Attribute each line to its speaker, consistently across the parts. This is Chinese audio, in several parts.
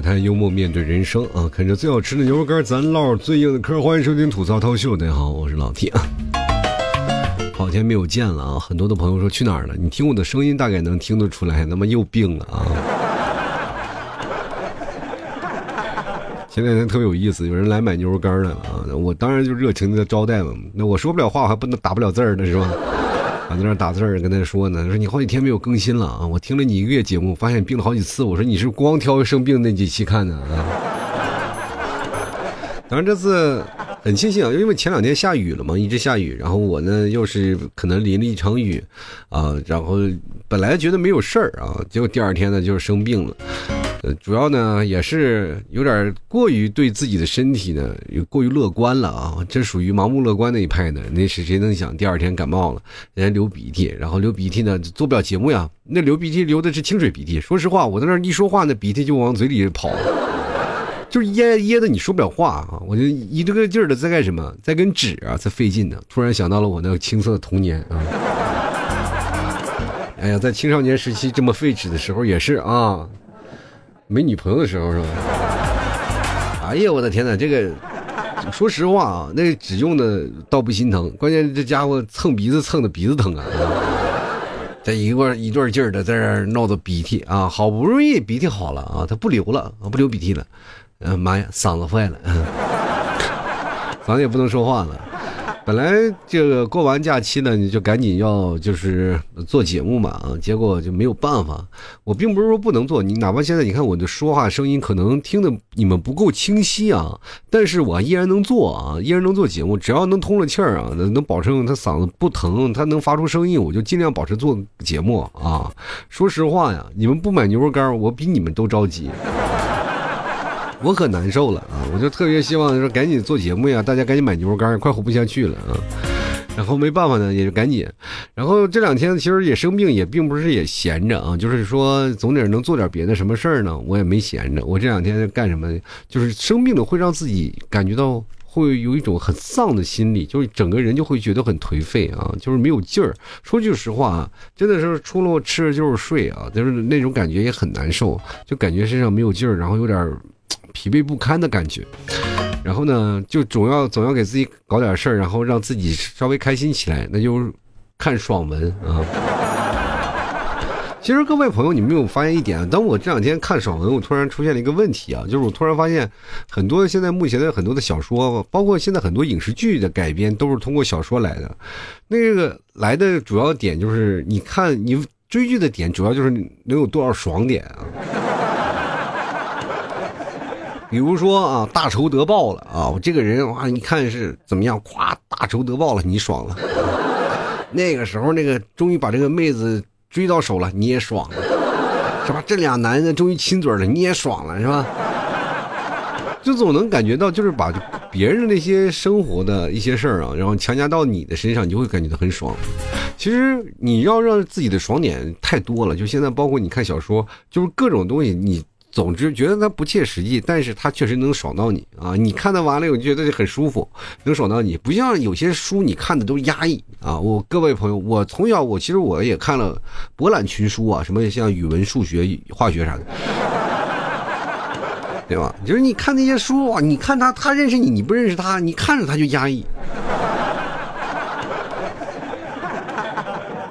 Speaker 1: 摆摊幽默面对人生啊！啃着最好吃的牛肉干，咱唠最硬的嗑。欢迎收听吐槽涛秀，大家好，我是老 T 啊。好天没有见了啊！很多的朋友说去哪儿了？你听我的声音，大概能听得出来，他妈又病了啊！前两天特别有意思，有人来买牛肉干来了啊！我当然就热情的招待嘛。那我说不了话，我还不能打不了字儿呢，是吧？在那打字儿跟他说呢，说你好几天没有更新了啊！我听了你一个月节目，发现你病了好几次。我说你是光挑生病那几期看的啊？当然这次很庆幸啊，因为前两天下雨了嘛，一直下雨，然后我呢又是可能淋了一场雨啊，然后本来觉得没有事儿啊，结果第二天呢就是生病了。呃，主要呢也是有点过于对自己的身体呢，有过于乐观了啊，这属于盲目乐观那一派的。那是谁能想第二天感冒了，人家流鼻涕，然后流鼻涕呢做不了节目呀。那流鼻涕流的是清水鼻涕，说实话，我在那一说话，那鼻涕就往嘴里跑，就是噎噎的你说不了话啊。我就一这个劲儿的在干什么，在跟纸啊在费劲呢。突然想到了我那个青涩的童年啊。哎呀，在青少年时期这么废纸的时候也是啊。没女朋友的时候是吧？哎呀，我的天哪！这个说实话啊，那纸用的倒不心疼，关键这家伙蹭鼻子蹭的鼻子疼啊！这一个一段劲儿的在这闹的鼻涕啊，好不容易鼻涕好了啊，他不流了，不流鼻涕了。嗯，妈呀，嗓子坏了，嗓子也不能说话了。本来这个过完假期呢，你就赶紧要就是做节目嘛啊，结果就没有办法。我并不是说不能做，你哪怕现在你看我的说话声音可能听的你们不够清晰啊，但是我依然能做啊，依然能做节目。只要能通了气儿啊，能能保证他嗓子不疼，他能发出声音，我就尽量保持做节目啊。说实话呀，你们不买牛肉干，我比你们都着急。我可难受了啊！我就特别希望说赶紧做节目呀，大家赶紧买牛肉干，快活不下去了啊！然后没办法呢，也就赶紧。然后这两天其实也生病，也并不是也闲着啊，就是说总得能做点别的什么事儿呢，我也没闲着。我这两天干什么？就是生病了会让自己感觉到会有一种很丧的心理，就是整个人就会觉得很颓废啊，就是没有劲儿。说句实话啊，真的是除了吃就是睡啊，就是那种感觉也很难受，就感觉身上没有劲儿，然后有点。疲惫不堪的感觉，然后呢，就总要总要给自己搞点事儿，然后让自己稍微开心起来，那就看爽文啊。其实各位朋友，你没有发现一点？当我这两天看爽文，我突然出现了一个问题啊，就是我突然发现，很多现在目前的很多的小说，包括现在很多影视剧的改编，都是通过小说来的。那个来的主要点就是，你看你追剧的点，主要就是能有多少爽点啊。比如说啊，大仇得报了啊！我这个人哇，你看是怎么样？咵，大仇得报了，你爽了。那个时候，那个终于把这个妹子追到手了，你也爽了，是吧？这俩男的终于亲嘴了，你也爽了，是吧？就总能感觉到，就是把别人的那些生活的一些事儿啊，然后强加到你的身上，你就会感觉到很爽。其实你要让自己的爽点太多了，就现在包括你看小说，就是各种东西你。总之觉得它不切实际，但是它确实能爽到你啊！你看它完了，我就觉得很舒服，能爽到你。不像有些书你看的都压抑啊！我各位朋友，我从小我其实我也看了博览群书啊，什么像语文、数学、化学啥的，对吧？就是你看那些书啊，你看他，他认识你，你不认识他，你看着他就压抑。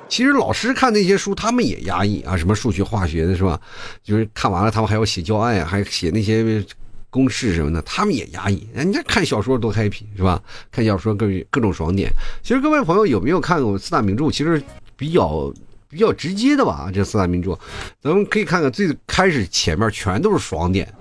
Speaker 1: 其实老师看那些书，他们也压抑啊，什么数学、化学的是吧？就是看完了，他们还要写教案，还写那些公式什么的，他们也压抑。人家看小说多 happy 是吧？看小说各各种爽点。其实各位朋友有没有看过四大名著？其实比较比较直接的吧，这四大名著，咱们可以看看最开始前面全都是爽点。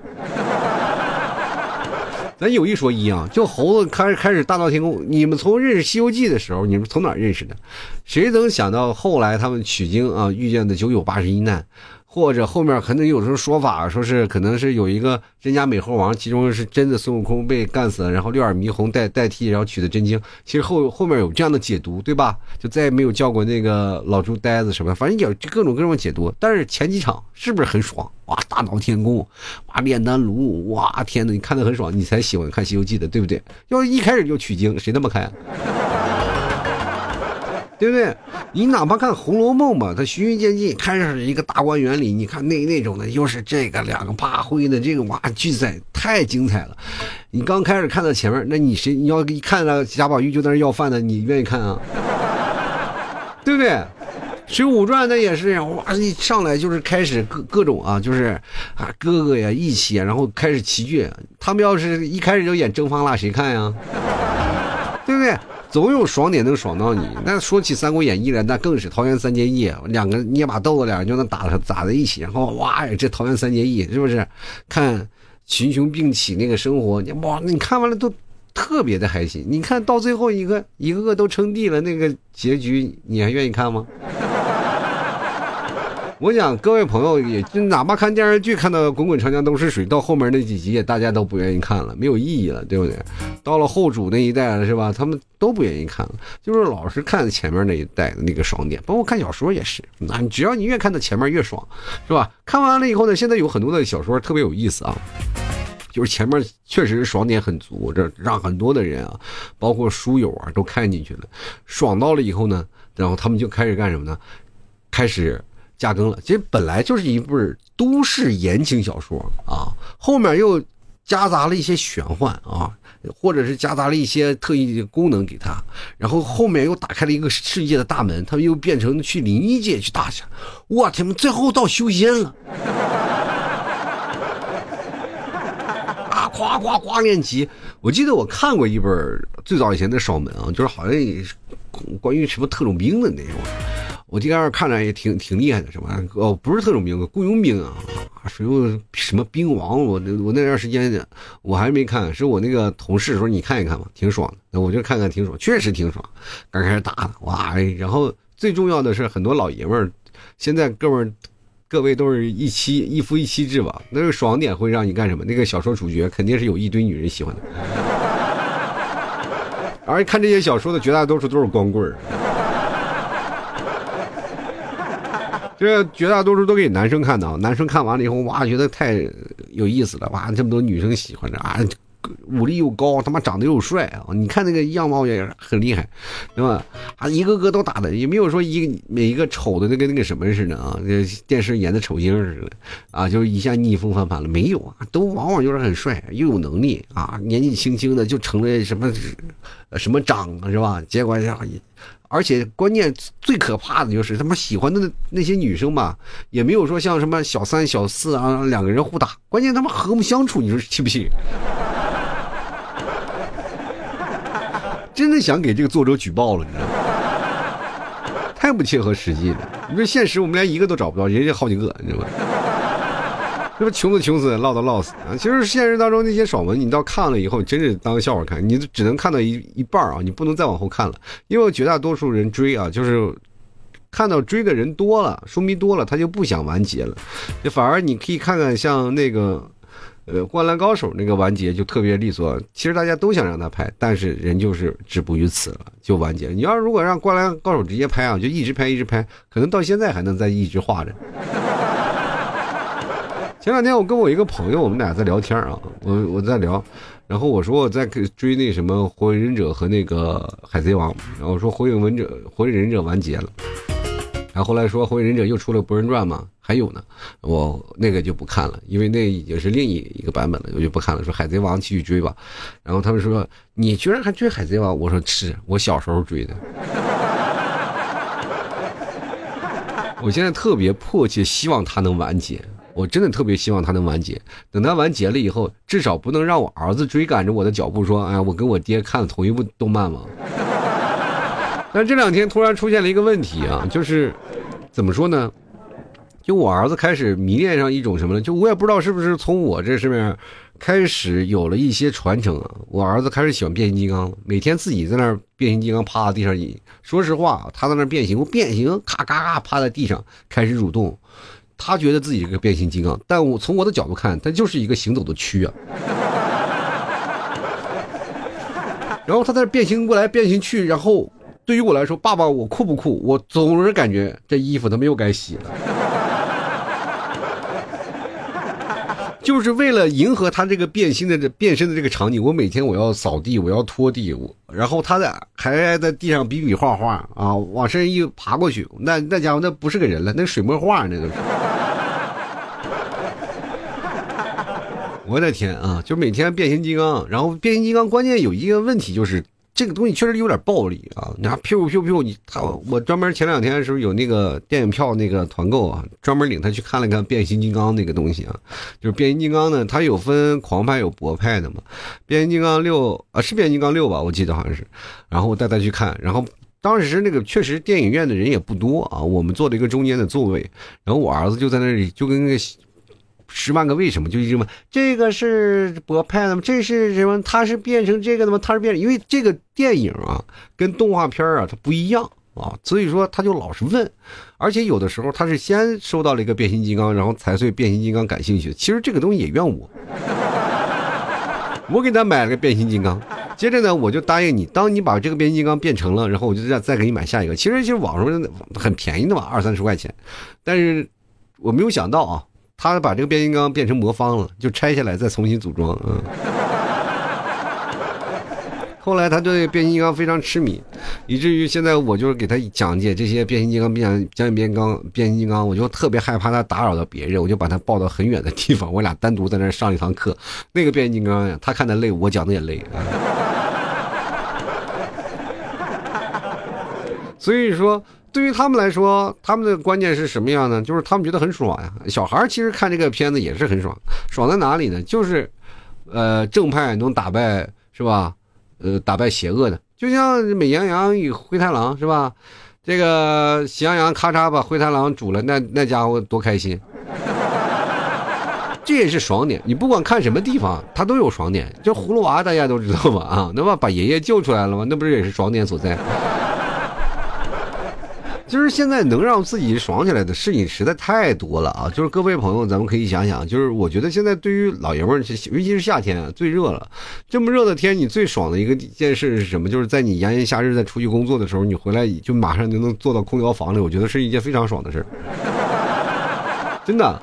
Speaker 1: 咱有一说一啊，就猴子开开始大闹天宫，你们从认识《西游记》的时候，你们从哪认识的？谁能想到后来他们取经啊，遇见的九九八十一难？或者后面可能有时候说法，说是可能是有一个真假美猴王，其中是真的孙悟空被干死了，然后六耳猕猴代代替，然后取的真经。其实后后面有这样的解读，对吧？就再也没有叫过那个老猪呆子什么，反正有各种各种解读。但是前几场是不是很爽？哇，大闹天宫，哇，炼丹炉，哇，天哪，你看的很爽，你才喜欢看《西游记》的，对不对？要一开始就取经，谁那么看？对不对？你哪怕看《红楼梦》吧，它循序渐进，开始一个大观园里，你看那那种的，又是这个两个八灰的这个哇，巨赛太精彩了。你刚开始看到前面，那你谁你要一看到贾宝玉就在那要饭的，你愿意看啊？对不对？《水浒传》那也是哇，一上来就是开始各各种啊，就是啊哥哥呀一起，然后开始齐聚。他们要是一开始就演征方腊，谁看呀？对不对？总有爽点能爽到你。那说起《三国演义》来，那更是桃园三结义，两个捏把豆子，两人就能打打在一起。然后哇，这桃园三结义是不是？看群雄并起那个生活，你哇，你看完了都特别的开心。你看到最后一个一个个都称帝了，那个结局你还愿意看吗？我讲各位朋友，也就哪怕看电视剧，看到滚滚长江东逝水，到后面那几集也，大家都不愿意看了，没有意义了，对不对？到了后主那一代了，是吧？他们都不愿意看了，就是老是看前面那一代的那个爽点，包括看小说也是。那只要你越看到前面越爽，是吧？看完了以后呢，现在有很多的小说特别有意思啊，就是前面确实爽点很足，这让很多的人啊，包括书友啊都看进去了，爽到了以后呢，然后他们就开始干什么呢？开始。加更了，其实本来就是一部都市言情小说啊，后面又夹杂了一些玄幻啊，或者是夹杂了一些特异功能给他，然后后面又打开了一个世界的大门，他们又变成去灵异界去打去，我天，最后到修仙了，啊，夸夸夸练级！我记得我看过一本最早以前的爽门啊，就是好像关于什么特种兵的那种。我第二看着也挺挺厉害的，什么哦，不是特种兵，雇佣兵啊，什么什么兵王，我我那段时间我还没看，是我那个同事说你看一看吧，挺爽的，那我就看看，挺爽，确实挺爽。刚开始打哇，然后最重要的是很多老爷们儿，现在哥们各位都是一妻一夫一妻制吧，那个爽点会让你干什么？那个小说主角肯定是有一堆女人喜欢的，而看这些小说的绝大多数都是光棍儿。这绝大多数都给男生看的，男生看完了以后，哇，觉得太有意思了，哇，这么多女生喜欢着啊，武力又高，他妈长得又帅啊，你看那个样貌也很厉害，对吧？啊，一个个都打的，也没有说一每一个丑的那跟那个什么似的啊，这电视演的丑星似的啊，就一下逆风翻盘了，没有啊，都往往就是很帅，又有能力啊，年纪轻轻的就成了什么什么长是吧？结果呀。而且关键最可怕的就是他妈喜欢的那些女生吧，也没有说像什么小三小四啊两个人互打，关键他妈和睦相处，你说气不气？真的想给这个作者举报了，你知道吗？太不切合实际了。你说现实我们连一个都找不到，人家好几个，你知道吗？这不穷死穷死，唠叨唠死啊！其实现实当中那些爽文，你到看了以后，真是当笑话看，你只能看到一一半啊，你不能再往后看了，因为绝大多数人追啊，就是看到追的人多了，书迷多了，他就不想完结了，就反而你可以看看像那个呃《灌篮高手》那个完结就特别利索，其实大家都想让他拍，但是人就是止步于此了，就完结。你要如果让《灌篮高手》直接拍啊，就一直拍一直拍，可能到现在还能再一直画着。前两天我跟我一个朋友，我们俩在聊天啊，我我在聊，然后我说我在追那什么火影忍者和那个海贼王，然后说火影忍者火影忍者完结了，然后后来说火影忍者又出了博人传嘛，还有呢，我那个就不看了，因为那已经是另一一个版本了，我就不看了。说海贼王继续追吧，然后他们说你居然还追海贼王，我说是我小时候追的，我现在特别迫切希望它能完结。我真的特别希望他能完结，等他完结了以后，至少不能让我儿子追赶着我的脚步说：“哎呀，我跟我爹看了同一部动漫嘛。”但这两天突然出现了一个问题啊，就是怎么说呢？就我儿子开始迷恋上一种什么呢？就我也不知道是不是从我这上面开始有了一些传承啊。我儿子开始喜欢变形金刚，每天自己在那儿变形金刚趴在地上。说实话，他在那变形，变形，咔咔咔趴在地上开始蠕动。他觉得自己是个变形金刚，但我从我的角度看，他就是一个行走的蛆啊。然后他在变形过来变形去，然后对于我来说，爸爸我酷不酷？我总是感觉这衣服他们又该洗了。就是为了迎合他这个变心的这变身的这个场景，我每天我要扫地，我要拖地，我然后他在还在地上比比画画啊，往身上一爬过去，那那家伙那不是个人了，那水墨画那都是。我的天啊！就每天变形金刚，然后变形金刚关键有一个问题就是这个东西确实有点暴力啊！你看，噗噗噗，你他我专门前两天的时候有那个电影票那个团购啊，专门领他去看了看变形金刚那个东西啊，就是变形金刚呢，它有分狂派有博派的嘛。变形金刚六啊是变形金刚六吧？我记得好像是，然后我带他去看，然后当时那个确实电影院的人也不多啊，我们坐了一个中间的座位，然后我儿子就在那里就跟那个。十万个为什么就一直问这个是博派的吗？这是什么？他是变成这个的吗？他是变，因为这个电影啊跟动画片啊它不一样啊，所以说他就老是问，而且有的时候他是先收到了一个变形金刚，然后才对变形金刚感兴趣。其实这个东西也怨我，我给他买了个变形金刚，接着呢我就答应你，当你把这个变形金刚变成了，然后我就再再给你买下一个。其实其实网上很便宜的嘛，二三十块钱，但是我没有想到啊。他把这个变形金刚变成魔方了，就拆下来再重新组装。嗯，后来他对变形金刚非常痴迷，以至于现在我就是给他讲解这些变形金刚、变讲解变形金刚、变形金刚，我就特别害怕他打扰到别人，我就把他抱到很远的地方，我俩单独在那上一堂课。那个变形金刚呀，他看的累，我讲的也累。所以说。对于他们来说，他们的观念是什么样呢？就是他们觉得很爽呀。小孩其实看这个片子也是很爽，爽在哪里呢？就是，呃，正派能打败是吧？呃，打败邪恶的，就像美羊羊与灰太狼是吧？这个喜羊羊咔嚓把灰太狼煮了，那那家伙多开心。这也是爽点。你不管看什么地方，它都有爽点。就葫芦娃大家都知道吧？啊，那么把爷爷救出来了吗？那不是也是爽点所在？就是现在能让自己爽起来的事情实在太多了啊！就是各位朋友，咱们可以想想，就是我觉得现在对于老爷们儿，尤其是夏天最热了，这么热的天，你最爽的一个件事是什么？就是在你炎炎夏日在出去工作的时候，你回来就马上就能坐到空调房里，我觉得是一件非常爽的事真的。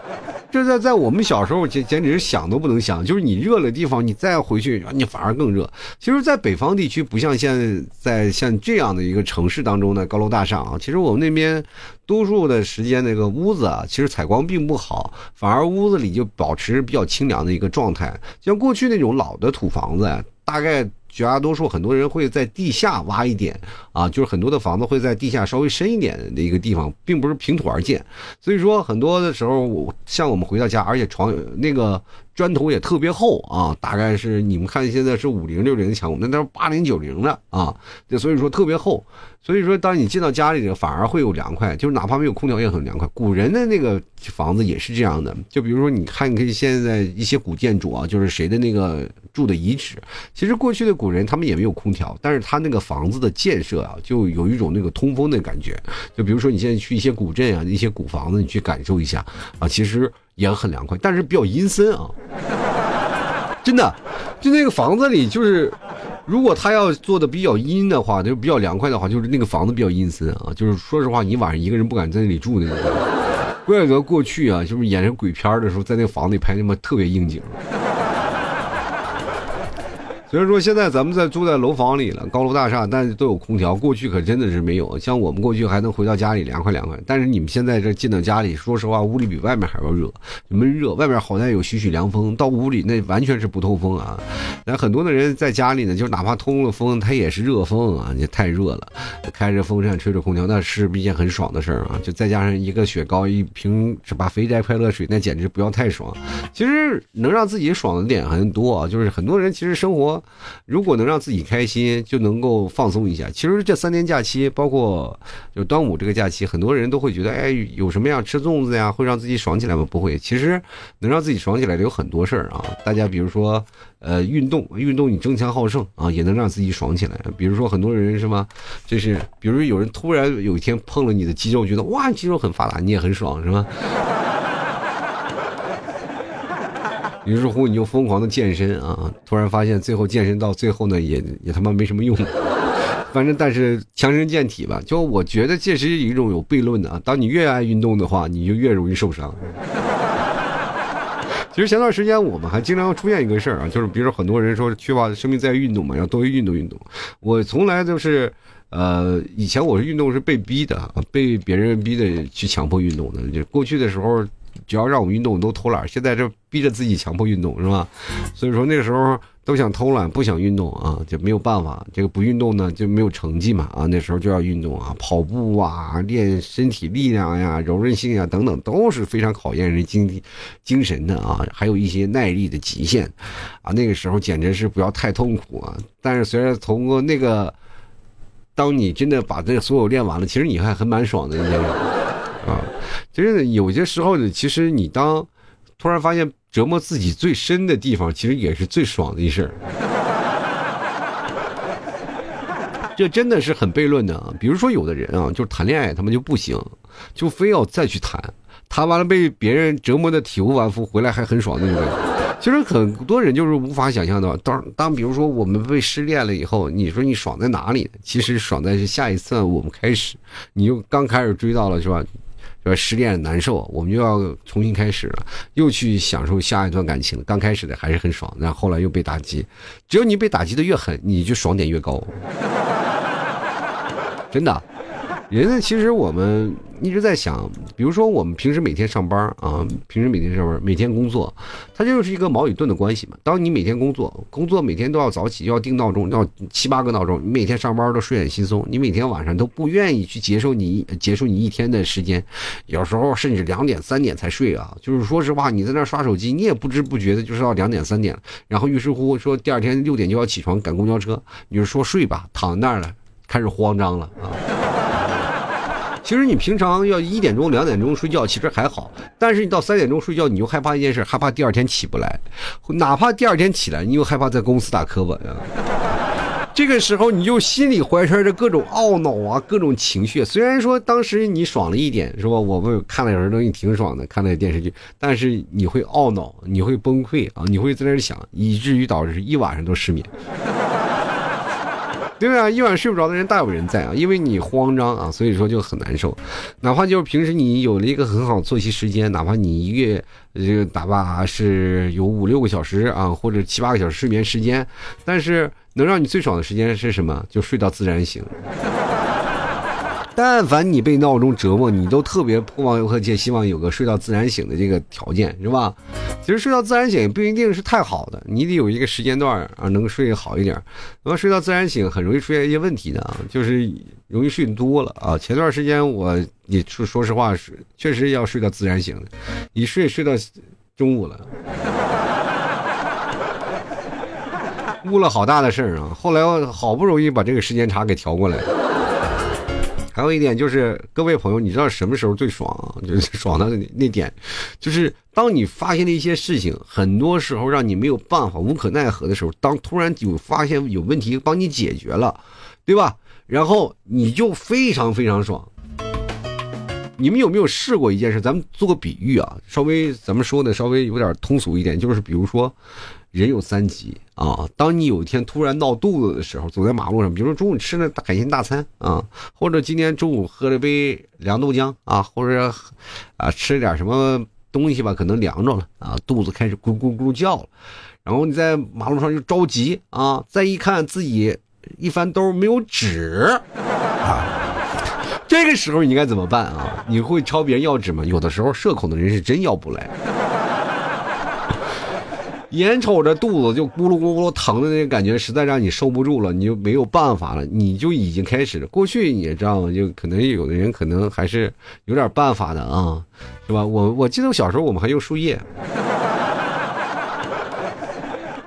Speaker 1: 这在在我们小时候简简直想都不能想，就是你热的地方，你再回去，你反而更热。其实，在北方地区，不像现在像这样的一个城市当中的高楼大厦啊，其实我们那边多数的时间那个屋子啊，其实采光并不好，反而屋子里就保持比较清凉的一个状态。像过去那种老的土房子，大概。绝大多数很多人会在地下挖一点啊，就是很多的房子会在地下稍微深一点的一个地方，并不是平土而建。所以说很多的时候，我像我们回到家，而且床那个砖头也特别厚啊，大概是你们看现在是五零六零的墙，那都是八零九零的啊，所以说特别厚。所以说，当你进到家里，反而会有凉快，就是哪怕没有空调也很凉快。古人的那个房子也是这样的，就比如说，你看，你可以现在一些古建筑啊，就是谁的那个住的遗址，其实过去的古人他们也没有空调，但是他那个房子的建设啊，就有一种那个通风的感觉。就比如说，你现在去一些古镇啊，一些古房子，你去感受一下啊，其实也很凉快，但是比较阴森啊，真的，就那个房子里就是。如果他要做的比较阴的话，就比较凉快的话，就是那个房子比较阴森啊。就是说实话，你晚上一个人不敢在那里住那种。怪不得过去啊，就是演成鬼片的时候，在那个房子里拍那么特别应景。虽然说现在咱们在住在楼房里了，高楼大厦，但是都有空调。过去可真的是没有，像我们过去还能回到家里凉快凉快。但是你们现在这进到家里，说实话，屋里比外面还要热，闷热。外面好在有徐徐凉风，到屋里那完全是不透风啊。那很多的人在家里呢，就哪怕通了风，它也是热风啊，也太热了。开着风扇，吹着空调，那是一件很爽的事儿啊。就再加上一个雪糕，一瓶是吧？肥宅快乐水，那简直不要太爽。其实能让自己爽的点很多啊，就是很多人其实生活。如果能让自己开心，就能够放松一下。其实这三天假期，包括就端午这个假期，很多人都会觉得，哎，有什么样吃粽子呀，会让自己爽起来吗？不会。其实能让自己爽起来的有很多事儿啊。大家比如说，呃，运动，运动你争强好胜啊，也能让自己爽起来。比如说很多人是吗？就是，比如有人突然有一天碰了你的肌肉，觉得哇，肌肉很发达，你也很爽，是吗？于是乎，你就疯狂的健身啊！突然发现，最后健身到最后呢，也也他妈没什么用。反正，但是强身健体吧。就我觉得，这是一种有悖论的啊。当你越爱运动的话，你就越容易受伤。其实前段时间我们还经常出现一个事儿啊，就是比如说很多人说缺乏生命在于运动嘛，要多运动运动。我从来都是，呃，以前我是运动是被逼的，被别人逼的去强迫运动的。就过去的时候。只要让我们运动，我都偷懒。现在这逼着自己强迫运动，是吧？所以说那时候都想偷懒，不想运动啊，就没有办法。这个不运动呢，就没有成绩嘛啊。那时候就要运动啊，跑步啊，练身体力量呀、柔韧性呀等等，都是非常考验人精精神的啊。还有一些耐力的极限啊。那个时候简直是不要太痛苦啊。但是虽然通过那个，当你真的把这所有练完了，其实你还还蛮爽的，你知道吗？啊，其实有些时候呢，其实你当突然发现折磨自己最深的地方，其实也是最爽的一事儿。这真的是很悖论的啊！比如说有的人啊，就是谈恋爱他们就不行，就非要再去谈，谈完了被别人折磨的体无完肤，回来还很爽那种。其实很多人就是无法想象的。当当比如说我们被失恋了以后，你说你爽在哪里？其实爽在是下一次我们开始，你就刚开始追到了是吧？说失恋难受，我们又要重新开始了，又去享受下一段感情。刚开始的还是很爽，然后后来又被打击。只要你被打击的越狠，你就爽点越高。真的。人呢？其实我们一直在想，比如说我们平时每天上班啊，平时每天上班，每天工作，它就是一个矛与盾的关系嘛。当你每天工作，工作每天都要早起，要定闹钟，要七八个闹钟，你每天上班都睡眼惺忪，你每天晚上都不愿意去结束你结束你一天的时间，有时候甚至两点三点才睡啊。就是说实话，你在那刷手机，你也不知不觉的就是到两点三点了，然后于是乎说第二天六点就要起床赶公交车，你就说睡吧，躺那儿了，开始慌张了啊。其实你平常要一点钟、两点钟睡觉，其实还好。但是你到三点钟睡觉，你就害怕一件事，害怕第二天起不来。哪怕第二天起来，你又害怕在公司打磕巴啊。这个时候，你就心里怀揣着各种懊恼啊，各种情绪。虽然说当时你爽了一点，是吧？我们看了有些东西挺爽的，看了电视剧，但是你会懊恼，你会崩溃啊，你会在那想，以至于导致一晚上都失眠。对啊，一晚睡不着的人大有人在啊，因为你慌张啊，所以说就很难受。哪怕就是平时你有了一个很好作息时间，哪怕你一月这个打吧是有五六个小时啊，或者七八个小时睡眠时间，但是能让你最爽的时间是什么？就睡到自然醒。但凡你被闹钟折磨，你都特别迫望和且希望有个睡到自然醒的这个条件，是吧？其实睡到自然醒不一定是太好的，你得有一个时间段啊，能睡好一点。那么睡到自然醒很容易出现一些问题的啊，就是容易睡多了啊。前段时间我也说说实话是确实要睡到自然醒，一睡睡到中午了，误了好大的事儿啊。后来我好不容易把这个时间差给调过来。还有一点就是，各位朋友，你知道什么时候最爽？就是爽的那那点，就是当你发现了一些事情，很多时候让你没有办法、无可奈何的时候，当突然有发现有问题帮你解决了，对吧？然后你就非常非常爽。你们有没有试过一件事？咱们做个比喻啊，稍微咱们说的稍微有点通俗一点，就是比如说。人有三急啊！当你有一天突然闹肚子的时候，走在马路上，比如说中午吃了海鲜大餐啊，或者今天中午喝了杯凉豆浆啊，或者啊吃了点什么东西吧，可能凉着了啊，肚子开始咕咕咕叫了，然后你在马路上就着急啊，再一看自己一翻兜没有纸啊，这个时候你应该怎么办啊？你会朝别人要纸吗？有的时候社恐的人是真要不来。眼瞅着肚子就咕噜咕噜疼的那个感觉，实在让你受不住了，你就没有办法了，你就已经开始了。过去你也知道，就可能有的人可能还是有点办法的啊，是吧？我我记得我小时候我们还用树叶。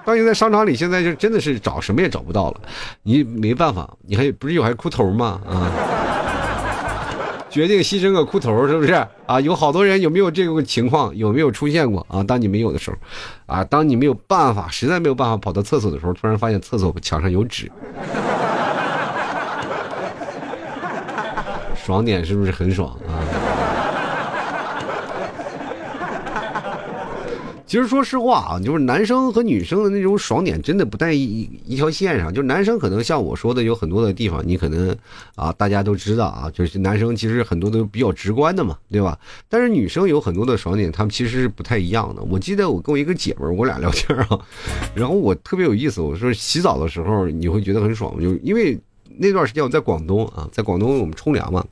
Speaker 1: 当你在商场里，现在就真的是找什么也找不到了，你没办法，你还不是有还裤头吗？啊。决定牺牲个裤头，是不是啊？有好多人有没有这个情况？有没有出现过啊？当你没有的时候，啊，当你没有办法，实在没有办法跑到厕所的时候，突然发现厕所墙上有纸，爽点是不是很爽啊？其实说实话啊，就是男生和女生的那种爽点真的不在一一条线上。就是男生可能像我说的，有很多的地方你可能啊，大家都知道啊，就是男生其实很多都比较直观的嘛，对吧？但是女生有很多的爽点，他们其实是不太一样的。我记得我跟我一个姐们儿，我俩聊天啊，然后我特别有意思，我说洗澡的时候你会觉得很爽，就因为。那段时间我在广东啊，在广东我们冲凉嘛，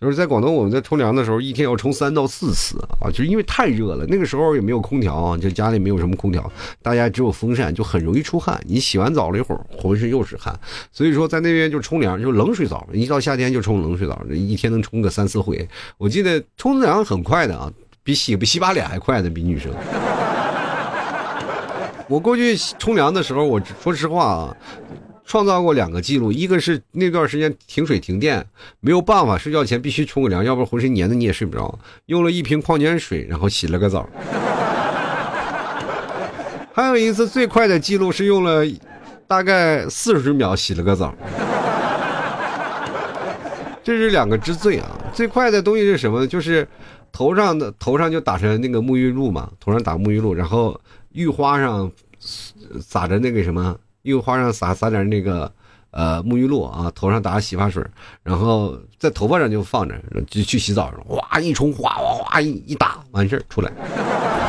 Speaker 1: 就是在广东我们在冲凉的时候，一天要冲三到四次啊，就是因为太热了。那个时候也没有空调啊，就家里没有什么空调，大家只有风扇，就很容易出汗。你洗完澡了一会儿，浑身又是汗，所以说在那边就冲凉，就冷水澡。一到夏天就冲冷水澡，一天能冲个三四回。我记得冲凉很快的啊，比洗比洗把脸还快的，比女生。我过去冲凉的时候，我说实话啊。创造过两个记录，一个是那段时间停水停电，没有办法，睡觉前必须冲个凉，要不然浑身黏的你也睡不着。用了一瓶矿泉水，然后洗了个澡。还有一次最快的记录是用了大概四十秒洗了个澡。这是两个之最啊！最快的东西是什么呢？就是头上的头上就打上那个沐浴露嘛，头上打沐浴露，然后浴花上撒着那个什么。浴花上撒撒点那个，呃，沐浴露啊，头上打洗发水，然后在头发上就放着，就去洗澡，哇一冲，哗哗哗一一打，完事儿出来，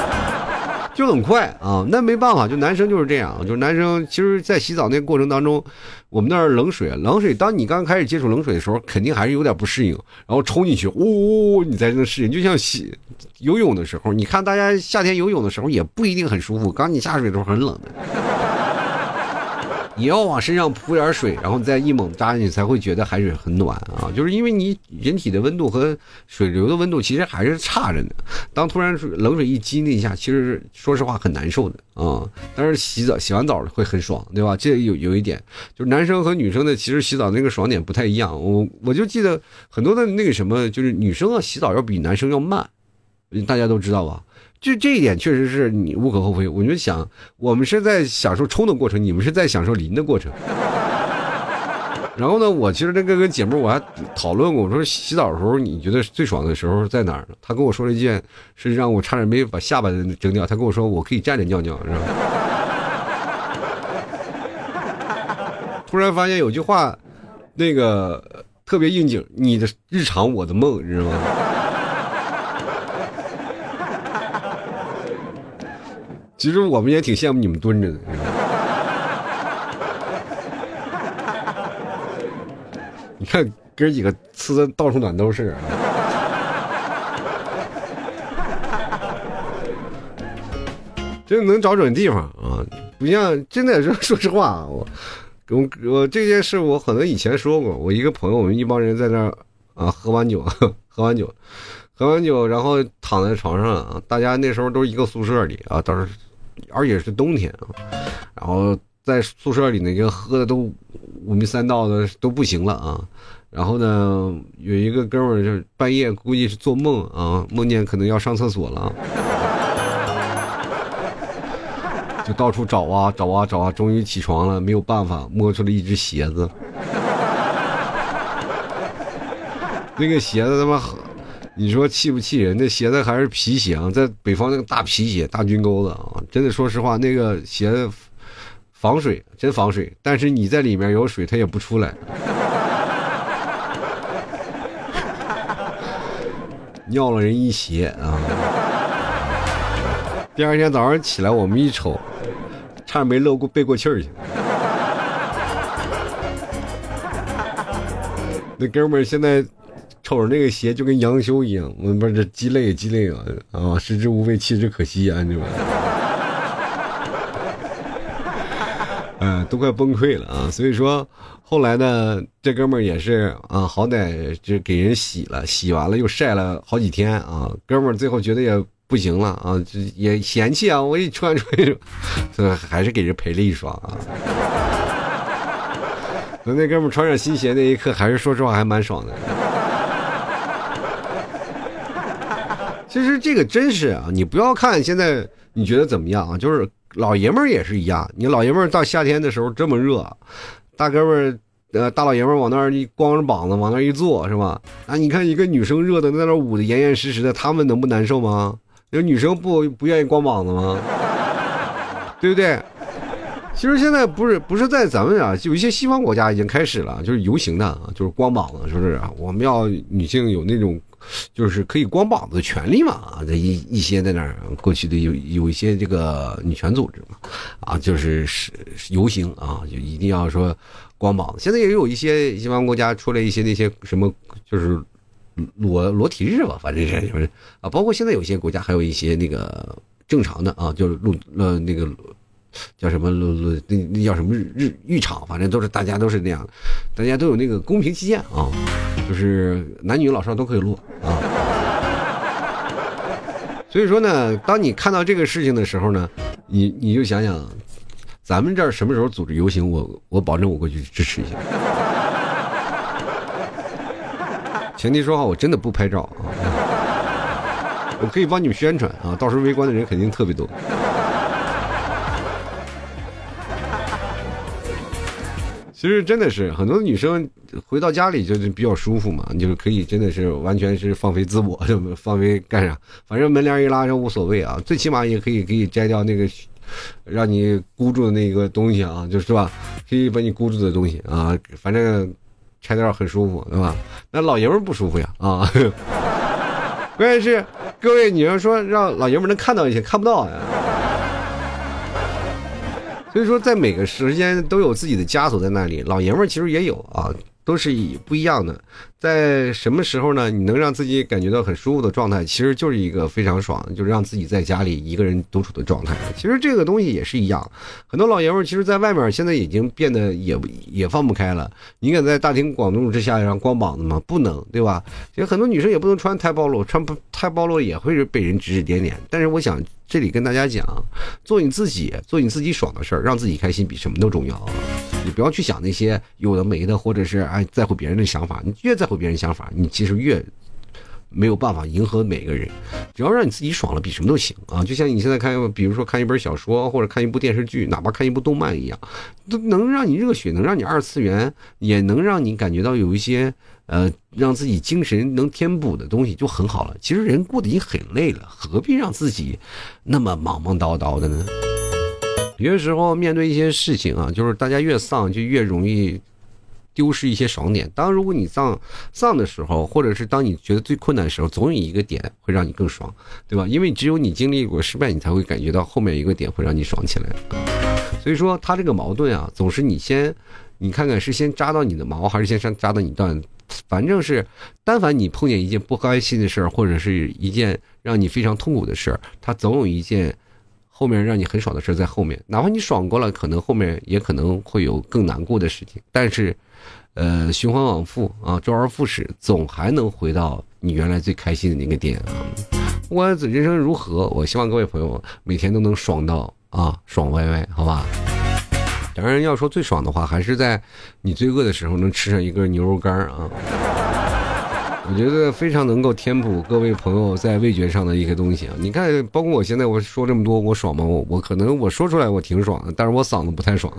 Speaker 1: 就很快啊。那没办法，就男生就是这样，就是男生其实，在洗澡那个过程当中，我们那儿冷水，冷水，当你刚开始接触冷水的时候，肯定还是有点不适应，然后冲进去，呜，你才能适应。就像洗游泳的时候，你看大家夏天游泳的时候也不一定很舒服，刚你下水的时候很冷的。你要往身上扑点水，然后再一猛扎进去，才会觉得海水很暖啊！就是因为你人体的温度和水流的温度其实还是差着呢。当突然冷水一激那一下，其实说实话很难受的啊。但是洗澡洗完澡会很爽，对吧？这有有一点，就是男生和女生的其实洗澡那个爽点不太一样。我我就记得很多的那个什么，就是女生啊洗澡要比男生要慢，大家都知道吧？就这一点确实是你无可厚非。我就想，我们是在享受冲的过程，你们是在享受淋的过程。然后呢，我其实那个跟姐妹我还讨论过，我说洗澡的时候你觉得最爽的时候在哪儿呢？她跟我说了一件，是让我差点没把下巴整掉。她跟我说，我可以站着尿尿，是吧？突然发现有句话，那个特别应景，你的日常，我的梦，你知道吗？其实我们也挺羡慕你们蹲着的。你看哥几个吃的到处暖都是。啊真能找准地方啊！不像真的说说实话，我我我这件事我可能以前说过。我一个朋友，我们一帮人在那儿啊，喝完酒，喝完酒，喝完酒，然后躺在床上啊，大家那时候都一个宿舍里啊，当时。而且是冬天啊，然后在宿舍里那个喝的都五迷三道的都不行了啊。然后呢，有一个哥们儿就半夜估计是做梦啊，梦见可能要上厕所了，就到处找啊找啊找啊，终于起床了，没有办法摸出了一只鞋子。那个鞋子他妈你说气不气人？那鞋子还是皮鞋啊，在北方那个大皮鞋、大军钩子啊，真的，说实话，那个鞋子防水，真防水。但是你在里面有水，它也不出来。尿了人一鞋啊！第二天早上起来，我们一瞅，差点没漏过背过气儿去。那哥们儿现在。瞅着那个鞋就跟杨修一样，我不是这鸡肋鸡肋啊啊！食之无味，弃之可惜啊！你们，嗯，都快崩溃了啊！所以说后来呢，这哥们儿也是啊，好歹就给人洗了，洗完了又晒了好几天啊。哥们儿最后觉得也不行了啊，也嫌弃啊，我一穿出去，还是给人赔了一双啊。那哥们儿穿上新鞋那一刻，还是说实话还蛮爽的。其实这个真是啊，你不要看现在你觉得怎么样啊？就是老爷们儿也是一样，你老爷们儿到夏天的时候这么热，大哥们儿呃大老爷们往那儿一光着膀子往那儿一坐是吧？啊，你看一个女生热的在那捂得严严实实的，他们能不难受吗？有女生不不愿意光膀子吗？对不对？其实现在不是不是在咱们啊，有一些西方国家已经开始了，就是游行的啊，就是光膀子，是不是？我们要女性有那种，就是可以光膀子的权利嘛啊！这一一些在那儿过去的有有一些这个女权组织嘛，啊，就是是游行啊，就一定要说光膀子。现在也有一些西方国家出来一些那些什么，就是裸裸体日吧，反正是就是啊，包括现在有些国家还有一些那个正常的啊，就是露呃那个。叫什么露露？那那叫什么日日浴场？反正都是大家都是那样，大家都有那个公平起见啊，就是男女老少都可以录啊。所以说呢，当你看到这个事情的时候呢，你你就想想，咱们这儿什么时候组织游行，我我保证我过去支持一下。前提说话，我真的不拍照啊，我可以帮你们宣传啊，到时候围观的人肯定特别多。其实真的是很多女生回到家里就是比较舒服嘛，就是可以真的是完全是放飞自我，放飞干啥？反正门帘一拉就无所谓啊，最起码也可以可以摘掉那个让你箍住的那个东西啊，就是吧？可以把你箍住的东西啊，反正拆掉很舒服，对吧？那老爷们不舒服呀啊！关键是各位，你要说让老爷们能看到一些，看不到呀。所以说，在每个时间都有自己的枷锁在那里。老爷们儿其实也有啊，都是不一样的。在什么时候呢？你能让自己感觉到很舒服的状态，其实就是一个非常爽，就是让自己在家里一个人独处的状态。其实这个东西也是一样，很多老爷们儿其实，在外面现在已经变得也也放不开了。你敢在大庭广众之下让光膀子吗？不能，对吧？其实很多女生也不能穿太暴露，穿不太暴露也会被人指指点点。但是我想这里跟大家讲，做你自己，做你自己爽的事儿，让自己开心比什么都重要。你不要去想那些有的没的，或者是哎在乎别人的想法，你越在。乎别人想法，你其实越没有办法迎合每个人。只要让你自己爽了，比什么都行啊！就像你现在看，比如说看一本小说，或者看一部电视剧，哪怕看一部动漫一样，都能让你热血，能让你二次元，也能让你感觉到有一些呃，让自己精神能填补的东西，就很好了。其实人过得已经很累了，何必让自己那么忙忙叨叨的呢？有些时候面对一些事情啊，就是大家越丧，就越容易。丢失一些爽点。当如果你丧丧的时候，或者是当你觉得最困难的时候，总有一个点会让你更爽，对吧？因为只有你经历过失败，你才会感觉到后面一个点会让你爽起来。所以说，他这个矛盾啊，总是你先，你看看是先扎到你的毛，还是先扎到你断？反正是，但凡你碰见一件不开心的事儿，或者是一件让你非常痛苦的事儿，它总有一件后面让你很爽的事在后面。哪怕你爽过了，可能后面也可能会有更难过的事情，但是。呃，循环往复啊，周而复始，总还能回到你原来最开心的那个点啊。不管人生如何，我希望各位朋友每天都能爽到啊，爽歪歪，好吧？当然，要说最爽的话，还是在你最饿的时候能吃上一根牛肉干啊。我觉得非常能够填补各位朋友在味觉上的一些东西啊。你看，包括我现在我说这么多，我爽吗？我我可能我说出来我挺爽的，但是我嗓子不太爽。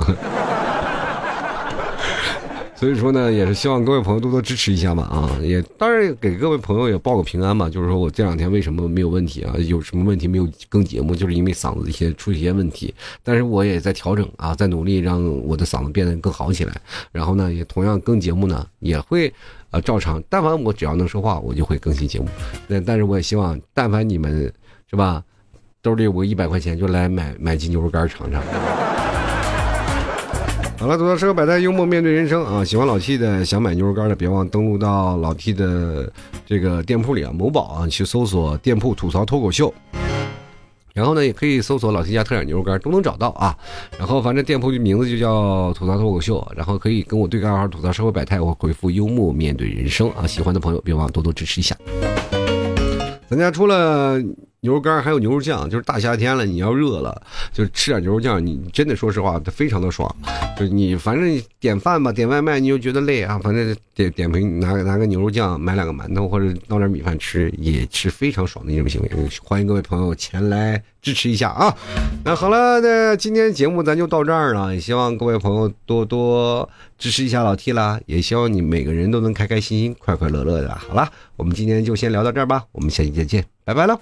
Speaker 1: 所以说呢，也是希望各位朋友多多支持一下嘛啊，也当然给各位朋友也报个平安嘛。就是说我这两天为什么没有问题啊？有什么问题没有更节目？就是因为嗓子一些出一些问题。但是我也在调整啊，在努力让我的嗓子变得更好起来。然后呢，也同样更节目呢，也会啊照常。但凡我只要能说话，我就会更新节目。那但是我也希望，但凡你们是吧，兜里有个一百块钱，就来买买斤牛肉干尝尝。好了，吐槽社会百态，幽默面对人生啊！喜欢老 T 的，想买牛肉干的，别忘登录到老 T 的这个店铺里啊，某宝啊，去搜索店铺吐槽脱口秀，然后呢，也可以搜索老 T 家特产牛肉干，都能找到啊。然后反正店铺的名字就叫吐槽脱口秀，然后可以跟我对个暗号，吐槽社会百态，我回复幽默面对人生啊！喜欢的朋友别忘多多支持一下。咱家除了。牛肉干还有牛肉酱，就是大夏天了，你要热了，就吃点牛肉酱，你真的说实话，非常的爽。就你反正点饭吧，点外卖你又觉得累啊，反正点点瓶拿拿个牛肉酱，买两个馒头或者弄点米饭吃，也是非常爽的一种行为。欢迎各位朋友前来支持一下啊！那好了，那今天节目咱就到这儿了，也希望各位朋友多多支持一下老 T 啦，也希望你每个人都能开开心心、快快乐乐的。好了，我们今天就先聊到这儿吧，我们下期再见，Ah bah à voilà.